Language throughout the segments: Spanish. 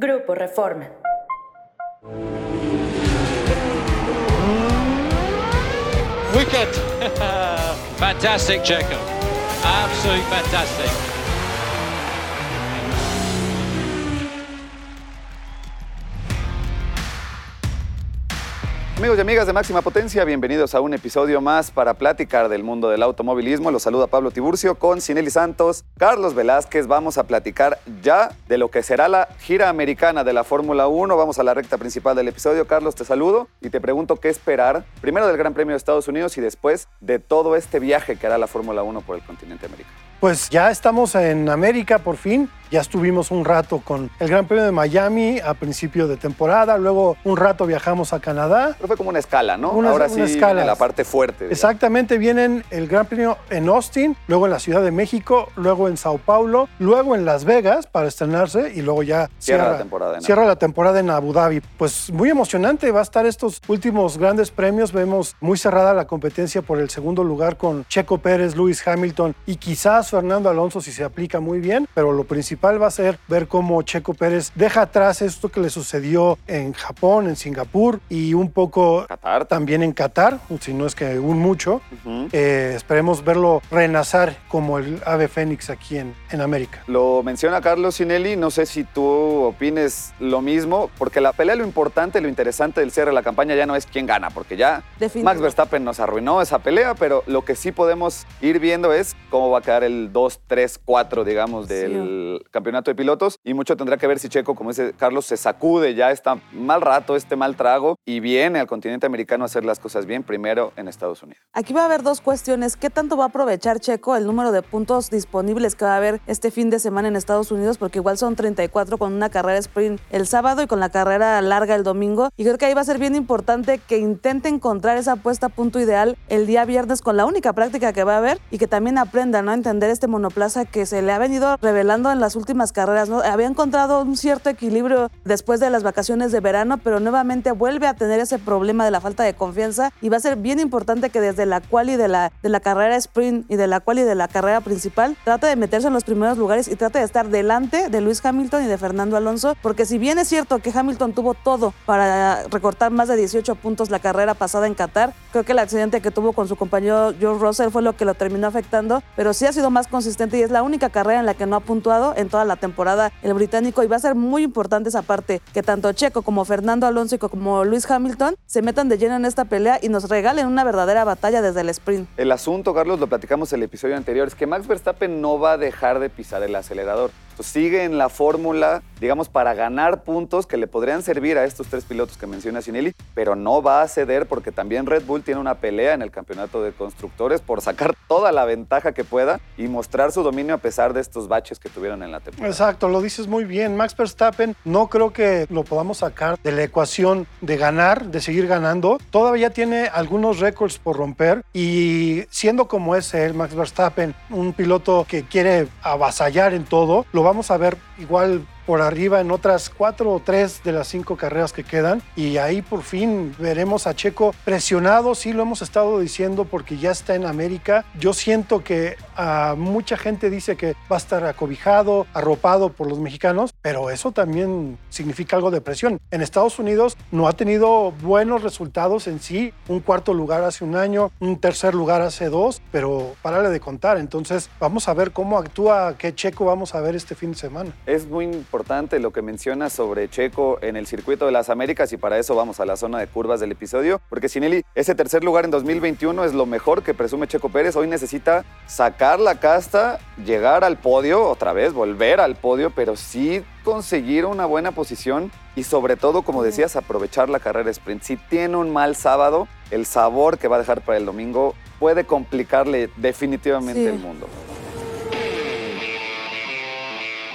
Grupo Reforma. Wicked. fantastic, Checo. Absolutely fantastic. Amigos y amigas de Máxima Potencia, bienvenidos a un episodio más para platicar del mundo del automovilismo. Los saluda Pablo Tiburcio con Cineli Santos, Carlos Velázquez. Vamos a platicar ya de lo que será la gira americana de la Fórmula 1. Vamos a la recta principal del episodio. Carlos, te saludo y te pregunto qué esperar primero del Gran Premio de Estados Unidos y después de todo este viaje que hará la Fórmula 1 por el continente americano. Pues ya estamos en América por fin. Ya estuvimos un rato con el Gran Premio de Miami a principio de temporada, luego un rato viajamos a Canadá. Pero fue como una escala, ¿no? Una, Ahora una sí, escala. en la parte fuerte. digamos. Exactamente, vienen el Gran Premio en Austin, luego en la Ciudad de México, luego en Sao Paulo, luego en Las Vegas para estrenarse y luego ya Cierra la temporada en cierra la temporada en Abu Dhabi. Pues muy emocionante va a estar estos últimos grandes premios. Vemos muy cerrada la competencia por el segundo lugar con Checo Pérez, Lewis Hamilton y quizás Fernando Alonso si se aplica muy bien, pero lo principal va a ser ver cómo Checo Pérez deja atrás esto que le sucedió en Japón, en Singapur y un poco Qatar. también en Qatar, si no es que un mucho. Eh, esperemos verlo renacer como el ave fénix aquí en, en América. Lo menciona Carlos Sinelli, no sé si tú opines lo mismo, porque la pelea lo importante, lo interesante del cierre de la campaña ya no es quién gana, porque ya Definitivo. Max Verstappen nos arruinó esa pelea, pero lo que sí podemos ir viendo es cómo va a quedar el 2, 3, 4, digamos, del campeonato de pilotos, y mucho tendrá que ver si Checo, como dice Carlos, se sacude ya está mal rato, este mal trago, y viene al continente americano a hacer las cosas bien, primero en Estados Unidos. Aquí va a haber dos cuestiones. ¿Qué tanto va a aprovechar Checo el número de puntos disponibles que va a haber este fin de semana en Estados Unidos? Porque igual son 34 con una carrera sprint el sábado y con la carrera larga el domingo. Y creo que ahí va a ser bien importante que intente encontrar esa puesta a punto ideal el día viernes con la única práctica que va a haber y que también aprenda ¿no? a entender este monoplaza que se le ha venido revelando en las últimas carreras. ¿no? Había encontrado un cierto equilibrio después de las vacaciones de verano, pero nuevamente vuelve a tener ese problema de la falta de confianza y va a ser bien importante que desde la quali de la, de la carrera sprint y de la quali de la carrera principal trate de meterse en los primeros lugares y trate de estar delante de Luis Hamilton y de Fernando Alonso, porque si bien es cierto que Hamilton tuvo todo para recortar más de 18 puntos la carrera pasada en Qatar, creo que el accidente que tuvo con su compañero George Russell fue lo que lo terminó afectando, pero sí ha sido más consistente y es la única carrera en la que no ha puntuado en toda la temporada el británico y va a ser muy importante esa parte, que tanto Checo como Fernando Alonso y como Luis Hamilton se metan de lleno en esta pelea y nos regalen una verdadera batalla desde el sprint. El asunto, Carlos, lo platicamos en el episodio anterior, es que Max Verstappen no va a dejar de pisar el acelerador. Entonces, sigue en la fórmula, digamos, para ganar puntos que le podrían servir a estos tres pilotos que menciona Sinelli, pero no va a ceder porque también Red Bull tiene una pelea en el campeonato de constructores por sacar toda la ventaja que pueda y mostrar su dominio a pesar de estos baches que tuvieron en la temporada. Exacto, lo dices muy bien. Max Verstappen no creo que lo podamos sacar de la ecuación de ganar, de seguir ganando. Todavía tiene algunos récords por romper y siendo como es él, Max Verstappen, un piloto que quiere avasallar en todo, lo vamos a ver igual por arriba en otras cuatro o tres de las cinco carreras que quedan y ahí por fin veremos a Checo presionado, sí lo hemos estado diciendo porque ya está en América. Yo siento que a mucha gente dice que va a estar acobijado, arropado por los mexicanos, pero eso también significa algo de presión. En Estados Unidos no ha tenido buenos resultados en sí, un cuarto lugar hace un año, un tercer lugar hace dos, pero párale de contar. Entonces vamos a ver cómo actúa, qué Checo vamos a ver este fin de semana. Es muy importante lo que mencionas sobre Checo en el circuito de las Américas y para eso vamos a la zona de curvas del episodio, porque Sinelli, ese tercer lugar en 2021 es lo mejor que presume Checo Pérez. Hoy necesita sacar la casta, llegar al podio, otra vez volver al podio, pero sí conseguir una buena posición y sobre todo, como decías, aprovechar la carrera sprint. Si tiene un mal sábado, el sabor que va a dejar para el domingo puede complicarle definitivamente Sí. el mundo.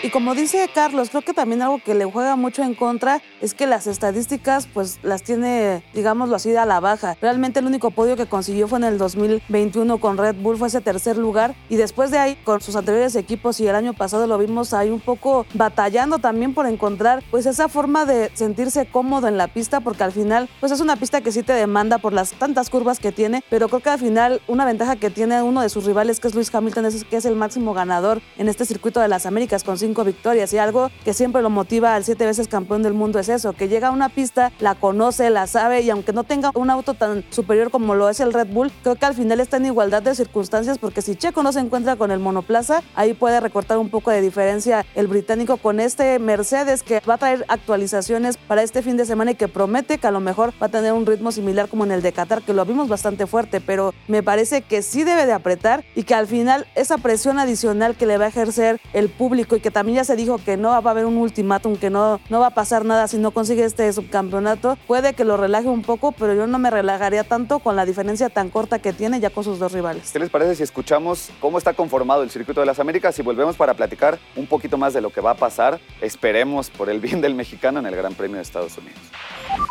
Y como dice Carlos, creo que también algo que le juega mucho en contra es que las estadísticas pues las tiene, digámoslo así, a la baja. Realmente el único podio que consiguió fue en el 2021 con Red Bull, fue ese tercer lugar. Y después de ahí, con sus anteriores equipos y el año pasado lo vimos ahí un poco batallando también por encontrar pues esa forma de sentirse cómodo en la pista, porque al final pues es una pista que sí te demanda por las tantas curvas que tiene, pero creo que al final una ventaja que tiene uno de sus rivales, que es Luis Hamilton, es que es el máximo ganador en este circuito de las Américas con cinco victorias y algo que siempre lo motiva al siete veces campeón del mundo es eso, que llega a una pista, la conoce, la sabe y aunque no tenga un auto tan superior como lo es el Red Bull, creo que al final está en igualdad de circunstancias porque si Checo no se encuentra con el monoplaza, ahí puede recortar un poco de diferencia el británico con este Mercedes que va a traer actualizaciones para este fin de semana y que promete que a lo mejor va a tener un ritmo similar como en el de Qatar, que lo vimos bastante fuerte, pero me parece que sí debe de apretar y que al final esa presión adicional que le va a ejercer el público y que también ya se dijo que no va a haber un ultimátum, que no, no va a pasar nada si no consigue este subcampeonato, puede que lo relaje un poco, pero yo no me relajaría tanto con la diferencia tan corta que tiene ya con sus dos rivales. ¿Qué les parece si escuchamos cómo está conformado el circuito de las Américas y volvemos para platicar un poquito más de lo que va a pasar? Esperemos por el bien del mexicano en el Gran Premio de Estados Unidos.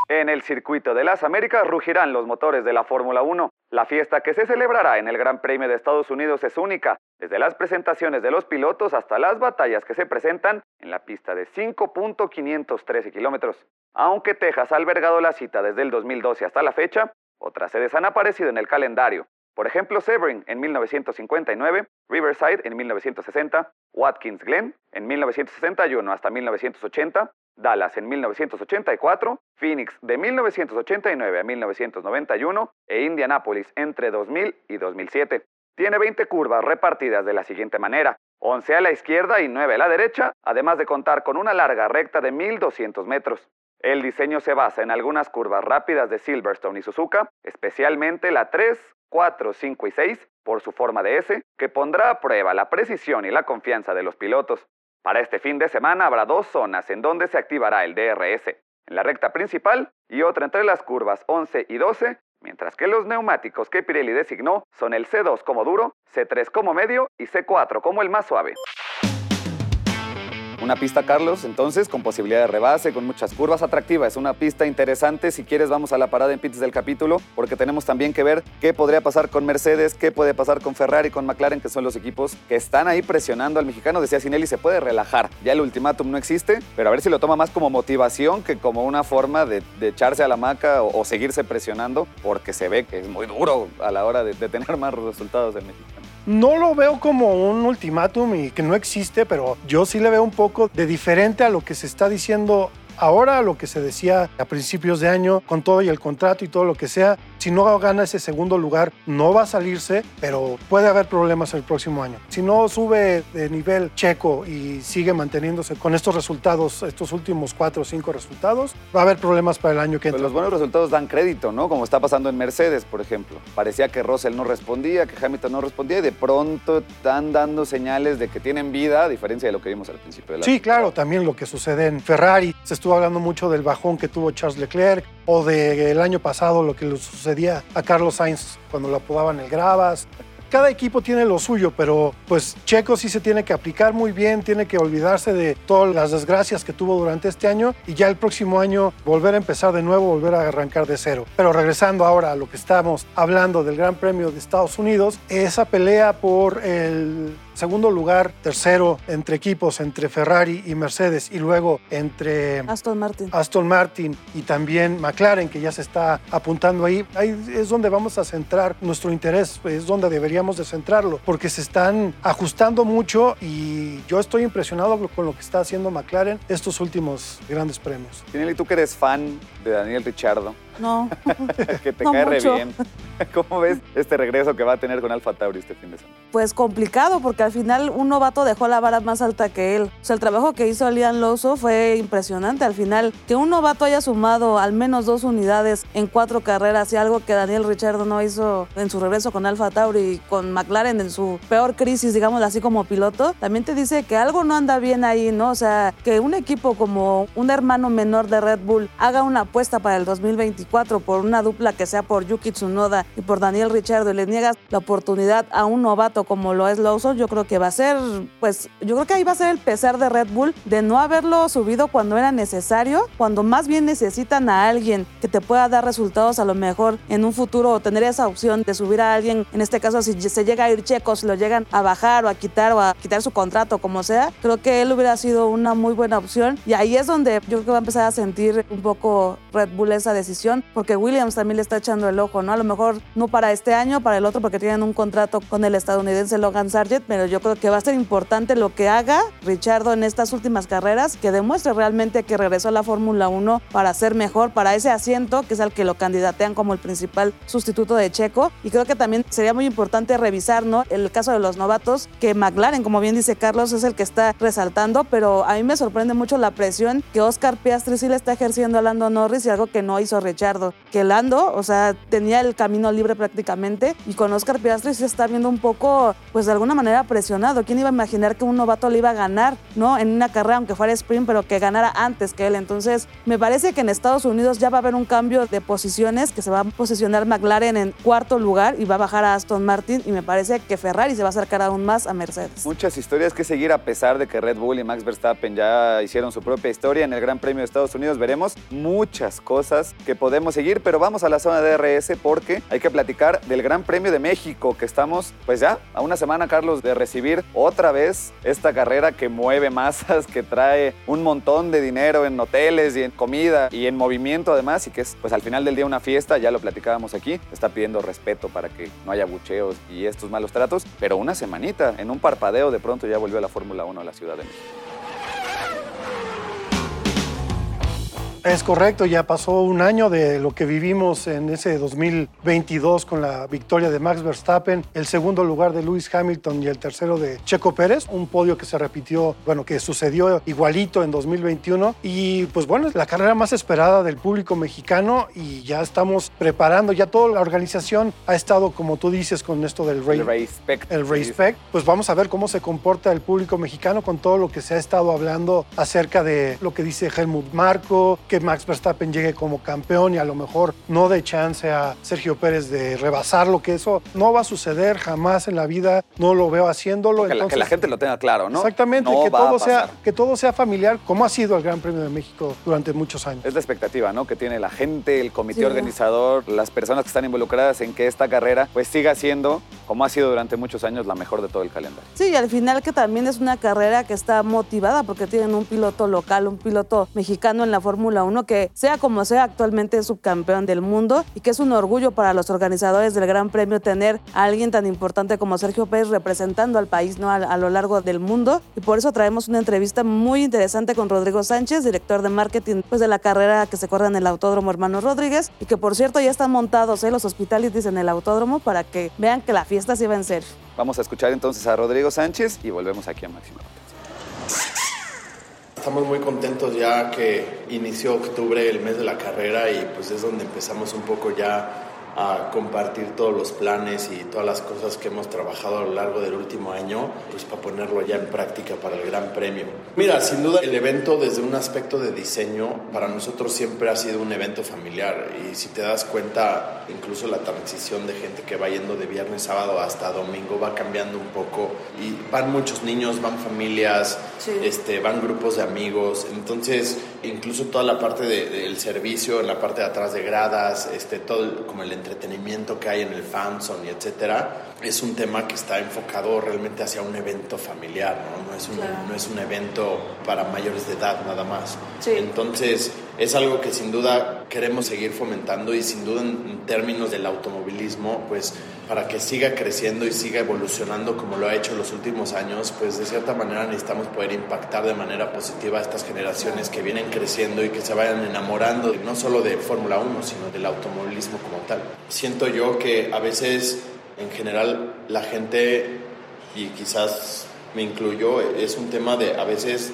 En el circuito de las Américas rugirán los motores de la Fórmula 1. La fiesta que se celebrará en el Gran Premio de Estados Unidos es única, desde las presentaciones de los pilotos hasta las batallas que se presentan en la pista de 5.513 kilómetros. Aunque Texas ha albergado la cita desde el 2012 hasta la fecha, otras sedes han aparecido en el calendario. Por ejemplo, Sebring en 1959, Riverside en 1960, Watkins Glen en 1961 hasta 1980, Dallas en 1984, Phoenix de 1989 a 1991 e Indianapolis entre 2000 y 2007. Tiene 20 curvas repartidas de la siguiente manera, 11 a la izquierda y 9 a la derecha, además de contar con una larga recta de 1200 metros. El diseño se basa en algunas curvas rápidas de Silverstone y Suzuka, especialmente la 3, 4, 5 y 6, por su forma de S, que pondrá a prueba la precisión y la confianza de los pilotos. Para este fin de semana habrá dos zonas en donde se activará el DRS, en la recta principal y otra entre las curvas 11 y 12, mientras que los neumáticos que Pirelli designó son el C2 como duro, C3 como medio y C4 como el más suave. Una pista, Carlos, entonces, con posibilidad de rebase, con muchas curvas atractivas. Es una pista interesante. Si quieres, vamos a la parada en pits del capítulo, porque tenemos también que ver qué podría pasar con Mercedes, qué puede pasar con Ferrari, con McLaren, que son los equipos que están ahí presionando al mexicano. Decía Sinelli, se puede relajar. Ya el ultimátum no existe, pero a ver si lo toma más como motivación que como una forma de, echarse a la maca o, seguirse presionando, porque se ve que es muy duro a la hora de, de tener más resultados del mexicano. No lo veo como un ultimátum y que no existe, pero yo sí le veo un poco de diferente a lo que se está diciendo ahora, a lo que se decía a principios de año, con todo y el contrato y todo lo que sea. Si no gana ese segundo lugar, no va a salirse, pero puede haber problemas el próximo año. Si no sube de nivel checo y sigue manteniéndose con estos resultados, estos últimos cuatro o cinco resultados, va a haber problemas para el año que entra. Pero los buenos resultados dan crédito, ¿no? Como está pasando en Mercedes, por ejemplo. Parecía que Russell no respondía, que Hamilton no respondía y de pronto están dando señales de que tienen vida, a diferencia de lo que vimos al principio de la Sí, claro, también lo que sucede en Ferrari. Se estuvo hablando mucho del bajón que tuvo Charles Leclerc o del año pasado lo que le sucedía a Carlos Sainz cuando lo apodaban el Gravas. Cada equipo tiene lo suyo, pero pues Checo sí se tiene que aplicar muy bien, tiene que olvidarse de todas las desgracias que tuvo durante este año y ya el próximo año volver a empezar de nuevo, volver a arrancar de cero. Pero regresando ahora a lo que estamos hablando del Gran Premio de Estados Unidos, esa pelea por el segundo lugar, tercero entre equipos, entre Ferrari y Mercedes, y luego entre Aston Martin. Aston Martin y también McLaren, que ya se está apuntando ahí. Ahí es donde vamos a centrar nuestro interés, es donde deberíamos de centrarlo, porque se están ajustando mucho y yo estoy impresionado con lo que está haciendo McLaren estos últimos grandes premios. Tinelli, tú que eres fan de Daniel Richardo, No. que te No cae re bien. ¿Cómo ves este regreso que va a tener con Alfa Tauri este fin de semana? Pues complicado, porque al final un novato dejó la vara más alta que él. O sea, el trabajo que hizo Lian Loso fue impresionante. Al final, que un novato haya sumado al menos dos unidades en cuatro carreras y algo que Daniel Richardo no hizo en su regreso con Alfa Tauri y con McLaren en su peor crisis, digamos así como piloto, también te dice que algo no anda bien ahí, ¿no? O sea, que un equipo como un hermano menor de Red Bull haga una apuesta para el 2024 por una dupla que sea por Yuki Tsunoda y por Daniel Richardo y le niegas la oportunidad a un novato como lo es Lawson, yo creo que va a ser, pues, yo creo que ahí va a ser el pesar de Red Bull de no haberlo subido cuando era necesario, cuando más bien necesitan a alguien que te pueda dar resultados a lo mejor en un futuro o tener esa opción de subir a alguien, en este caso si se llega a ir Checo, si lo llegan a bajar o a quitar o a quitar su contrato, como sea, creo que él hubiera sido una muy buena opción y ahí es donde yo creo que va a empezar a sentir un poco Red Bull esa decisión, porque Williams también le está echando el ojo, ¿no? A lo mejor no para este año, para el otro, porque tienen un contrato con el estadounidense Logan Sargent, pero yo creo que va a ser importante lo que haga Richardo en estas últimas carreras, que demuestre realmente que regresó a la Fórmula 1 para ser mejor, para ese asiento, que es al que lo candidatean como el principal sustituto de Checo. Y creo que también sería muy importante revisar, ¿no? El caso de los novatos, que McLaren, como bien dice Carlos, es el que está resaltando, pero a mí me sorprende mucho la presión que Oscar Piastri sí le está ejerciendo a Lando Norris y algo que no hizo Richardo. Que Lando, o sea, tenía el camino libre prácticamente y con Oscar Piastri se está viendo un poco, pues de alguna manera presionado. ¿Quién iba a imaginar que un novato le iba a ganar, ¿no? En una carrera, aunque fuera sprint, pero que ganara antes que él. Entonces, me parece que en Estados Unidos ya va a haber un cambio de posiciones, que se va a posicionar McLaren en cuarto lugar y va a bajar a Aston Martin y me parece que Ferrari se va a acercar aún más a Mercedes. Muchas historias que seguir a pesar de que Red Bull y Max Verstappen ya hicieron su propia historia en el Gran Premio de Estados Unidos. Veremos muchas cosas que podemos seguir, pero vamos a la zona de DRS porque hay que platicar del Gran Premio de México, que estamos pues ya a una semana, Carlos, de recibir otra vez esta carrera que mueve masas, que trae un montón de dinero en hoteles y en comida y en movimiento además y que es pues al final del día una fiesta, ya lo platicábamos aquí, está pidiendo respeto para que no haya bucheos y estos malos tratos, pero una semanita, en un parpadeo de pronto ya volvió a la Fórmula 1 a la Ciudad de México. Es correcto, ya pasó un año de lo que vivimos en ese 2022 con la victoria de Max Verstappen, el segundo lugar de Lewis Hamilton y el tercero de Checo Pérez, un podio que se repitió, bueno, que sucedió igualito en 2021 y pues bueno, es la carrera más esperada del público mexicano y ya estamos preparando, ya toda la organización ha estado, como tú dices, con esto del El respect. el respect, pues vamos a ver cómo se comporta el público mexicano con todo lo que se ha estado hablando acerca de lo que dice Helmut Marco, que Max Verstappen llegue como campeón y a lo mejor no dé chance a Sergio Pérez de rebasarlo, que eso no va a suceder jamás en la vida, no lo veo haciéndolo. Que la, que gente lo tenga claro, ¿no? Exactamente, No que, va a todo sea, que todo sea familiar, como ha sido el Gran Premio de México durante muchos años. Es la expectativa, ¿no? Que tiene la gente, el comité Sí. organizador, las personas que están involucradas en que esta carrera pues siga siendo, como ha sido durante muchos años, la mejor de todo el calendario. Sí, y al final que también es una carrera que está motivada porque tienen un piloto local, un piloto mexicano en la Fórmula 1 que sea como sea actualmente es subcampeón del mundo y que es un orgullo para los organizadores del Gran Premio tener a alguien tan importante como Sergio Pérez representando al país ¿no? a, lo largo del mundo y por eso traemos una entrevista muy interesante con Rodrigo Sánchez, director de marketing pues, de la carrera que se corre en el Autódromo Hermano Rodríguez y que por cierto ya están montados ¿eh? los hospitalities en el autódromo para que vean que la fiesta se va en serio. Vamos a escuchar entonces a Rodrigo Sánchez y volvemos aquí a Máxima. Estamos muy contentos ya que inició octubre, el mes de la carrera, y pues es donde empezamos un poco ya a compartir todos los planes y todas las cosas que hemos trabajado a lo largo del último año, pues para ponerlo ya en práctica para el Gran Premio. Mira, sin duda el evento desde un aspecto de diseño para nosotros siempre ha sido un evento familiar y si te das cuenta, incluso la transición de gente que va yendo de viernes, sábado hasta domingo va cambiando un poco y van muchos niños, van familias, Sí. este, van grupos de amigos, entonces incluso toda la parte de- del servicio, en la parte de atrás de gradas, este, todo el- como el entretenimiento que hay en el fan zone y etcétera, es un tema que está enfocado realmente hacia un evento familiar, ¿no? No es un, Claro. no es un evento para mayores de edad nada más. Sí. Entonces es algo que sin duda queremos seguir fomentando y sin duda en, términos del automovilismo, pues para que siga creciendo y siga evolucionando como lo ha hecho en los últimos años, pues de cierta manera necesitamos poder impactar de manera positiva a estas generaciones que vienen creciendo y que se vayan enamorando no solo de Fórmula 1, sino del automovilismo como tal. Siento yo que a veces en general la gente, y quizás me incluyo, es un tema de a veces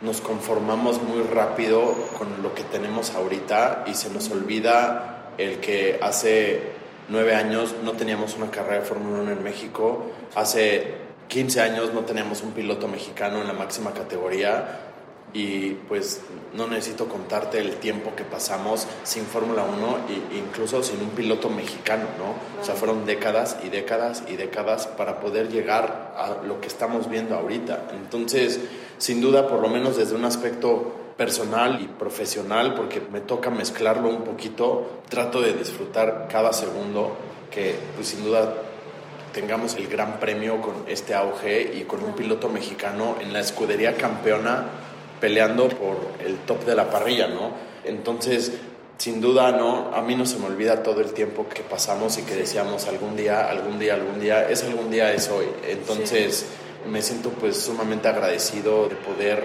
nos conformamos muy rápido con lo que tenemos ahorita y se nos olvida el que hace nueve años no teníamos una carrera de Fórmula 1 en México, hace 15 años no teníamos un piloto mexicano en la máxima categoría y pues no necesito contarte el tiempo que pasamos sin Fórmula 1 e incluso sin un piloto mexicano, ¿no? O sea, fueron décadas y décadas y décadas para poder llegar a lo que estamos viendo ahorita. Entonces, sin duda, por lo menos desde un aspecto personal y profesional, porque me toca mezclarlo un poquito, trato de disfrutar cada segundo, que pues sin duda tengamos el gran premio con este auge y con un piloto mexicano en la escudería campeona peleando por el top de la parrilla, ¿no? Entonces, sin duda, ¿no? A mí no se me olvida todo el tiempo que pasamos y que decíamos algún día, algún día, algún día, es algún día, es hoy. Entonces me siento pues sumamente agradecido de poder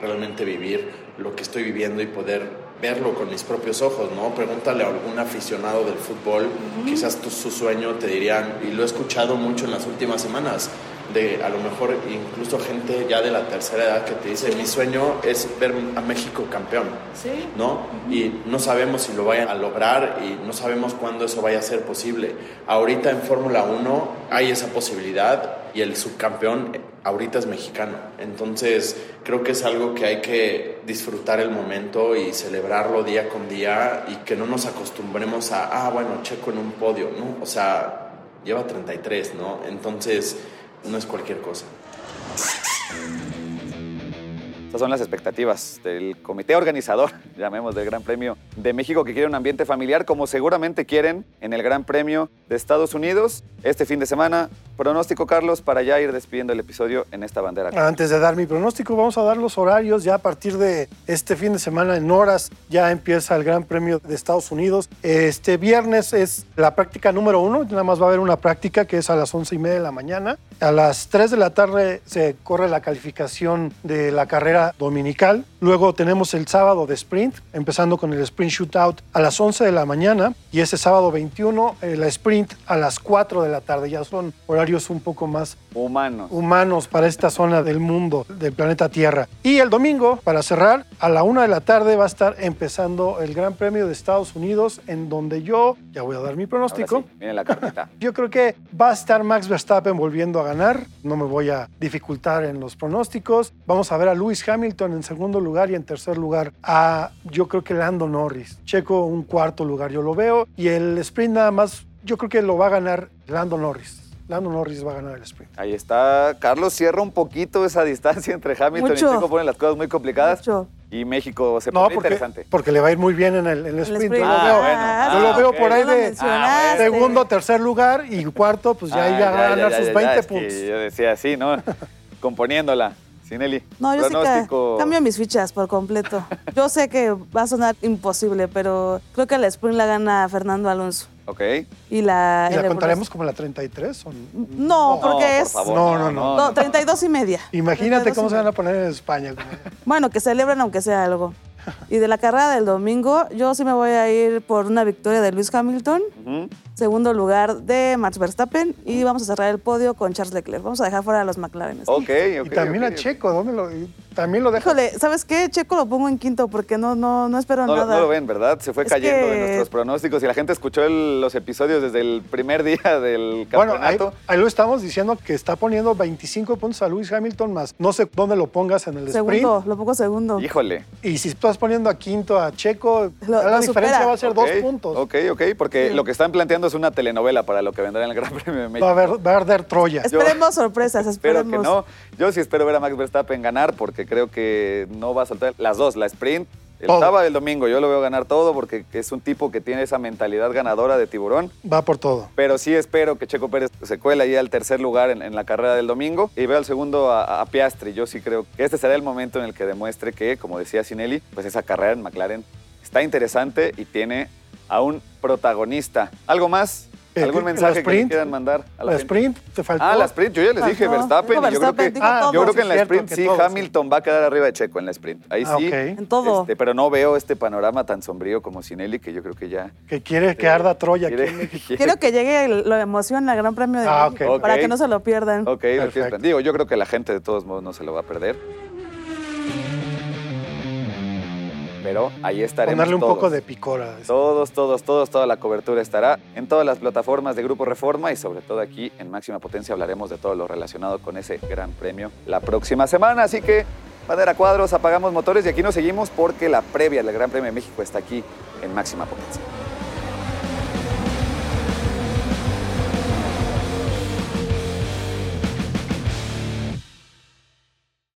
realmente vivir lo que estoy viviendo y poder verlo con mis propios ojos, ¿no? Pregúntale a algún aficionado del fútbol, quizás tu, su sueño te dirían, y lo he escuchado mucho en las últimas semanas, de a lo mejor incluso gente ya de la tercera edad que te dice, mi sueño es ver a México campeón, Sí. ¿no? Y no sabemos si lo vayan a lograr y no sabemos cuándo eso vaya a ser posible. Ahorita en Fórmula 1 hay esa posibilidad y el subcampeón ahorita es mexicano. Entonces creo que es algo que hay que disfrutar el momento y celebrarlo día con día y que no nos acostumbremos a, ah, bueno, checo en un podio, ¿no? O sea, lleva 33, ¿no? Entonces no es cualquier cosa. Estas son las expectativas del comité organizador, llamemos del Gran Premio de México, que quiere un ambiente familiar como seguramente quieren en el Gran Premio de Estados Unidos. Este fin de semana, pronóstico, Carlos, para ya ir despidiendo el episodio en esta bandera. Antes de dar mi pronóstico, vamos a dar los horarios. Ya a partir de este fin de semana, en horas, ya empieza el Gran Premio de Estados Unidos. Este viernes es la práctica número uno. Nada más va a haber una práctica que es a las once y media de la mañana. A las 3 de la tarde se corre la calificación de la carrera dominical. Luego tenemos el sábado de sprint, empezando con el sprint shootout a las 11 de la mañana. Y ese sábado 21, eh, la sprint a las 4 de la tarde. Ya son horarios un poco más Humanos. humanos para esta zona del mundo, del planeta Tierra. Y el domingo, para cerrar, a la una de la tarde va a estar empezando el Gran Premio de Estados Unidos, en donde yo, ya voy a dar mi pronóstico. sí, viene la carpeta. Yo creo que va a estar Max Verstappen volviendo a ganar. No me voy a dificultar en los pronósticos. Vamos a ver a Lewis Hamilton en segundo lugar y en tercer lugar a, yo creo que Lando Norris. Checo un cuarto lugar, yo lo veo. Y el sprint nada más, yo creo que lo va a ganar Lando Norris. Lando Norris va a ganar el sprint. Ahí está. Carlos cierra un poquito esa distancia entre Hamilton Mucho. y Checo, ponen las cosas muy complicadas. Mucho. Y México se No, pone porque, interesante. porque le va a ir muy bien en el, en el El sprint. Yo lo veo, bueno. yo lo veo por ahí de segundo, tercer lugar y cuarto, pues ya Ah, ahí ya va a ganar ya, sus ya, 20 ya, es que puntos. yo decía así, ¿no? Componiéndola. No, yo sí pronóstico. que cambio mis fichas por completo. Yo sé que va a sonar imposible, pero creo que el sprint la gana Fernando Alonso. Ok. Y la... ¿Y la contaremos como la 33? o no? No, porque por es... favor, No, no, no. No, 32 y media. Imagínate 32 cómo se van a poner en España. Bueno, que celebren aunque sea algo. Y de la carrera del domingo, yo sí me voy a ir por una victoria de Luis Hamilton, segundo lugar de Max Verstappen y vamos a cerrar el podio con Charles Leclerc. Vamos a dejar fuera a los McLaren. Ok, ok. y también a. Checo, ¿dónde lo, también lo deja? Híjole, ¿sabes qué? Checo lo pongo en quinto porque no, no, no espero No, nada. no lo ven, ¿verdad? Se fue Es cayendo de nuestros pronósticos y la gente escuchó el- los episodios desde el primer día del Bueno, ahí, campeonato. ahí lo estamos diciendo que está poniendo 25 puntos a Luis Hamilton más. No sé dónde lo pongas en el Segundo, sprint. lo pongo segundo. Híjole. Y si estás poniendo a quinto a Checo, Lo- la lo diferencia supera. va a ser dos puntos. Ok, ok, porque Sí. lo que están planteando es una telenovela para lo que vendrá en el Gran Premio de México. Va a, haber, va a arder Troya. Esperemos sorpresas, Espero esperemos. que no. Yo sí espero ver a Max Verstappen ganar porque creo que no va a soltar las dos, la sprint, el Todo. sábado y el domingo. Yo lo veo ganar todo porque es un tipo que tiene esa mentalidad ganadora de tiburón. Va por todo. Pero sí espero que Checo Pérez se cuele ahí al tercer lugar en, en la carrera del domingo y veo al segundo a, a Piastri. Yo sí creo que este será el momento en el que demuestre que, como decía Sinelli, pues esa carrera en McLaren está interesante y tiene a un protagonista. ¿Algo más? Eh, ¿Algún mensaje que le quieran mandar a la, La gente? sprint, te faltó. Ah, la sprint, yo ya les dije. Verstappen. Dijo y yo creo que, Verstappen, Ah, yo creo que en la sprint sí todo, Hamilton va a quedar arriba de Checo en la sprint. Ahí Ah, sí. ok. En todo. Este, pero no veo este panorama tan sombrío como Sinelli, que yo creo que ya. Que quiere que arda Troya. aquí quiere- en México. quiere- Quiero que llegue la emoción al Gran Premio de Ah, México para que no se lo pierdan. Ok, perfecto. Digo, yo creo que la gente de todos modos no se lo va a perder. Pero ahí estaremos Ponerle un todos. poco de picora. Todos, todos, todos, toda la cobertura estará en todas las plataformas de Grupo Reforma y sobre todo aquí en Máxima Potencia hablaremos de todo lo relacionado con ese gran premio la próxima semana. Así que, bandera cuadros, apagamos motores y aquí nos seguimos porque la previa del Gran Premio de México está aquí en Máxima Potencia.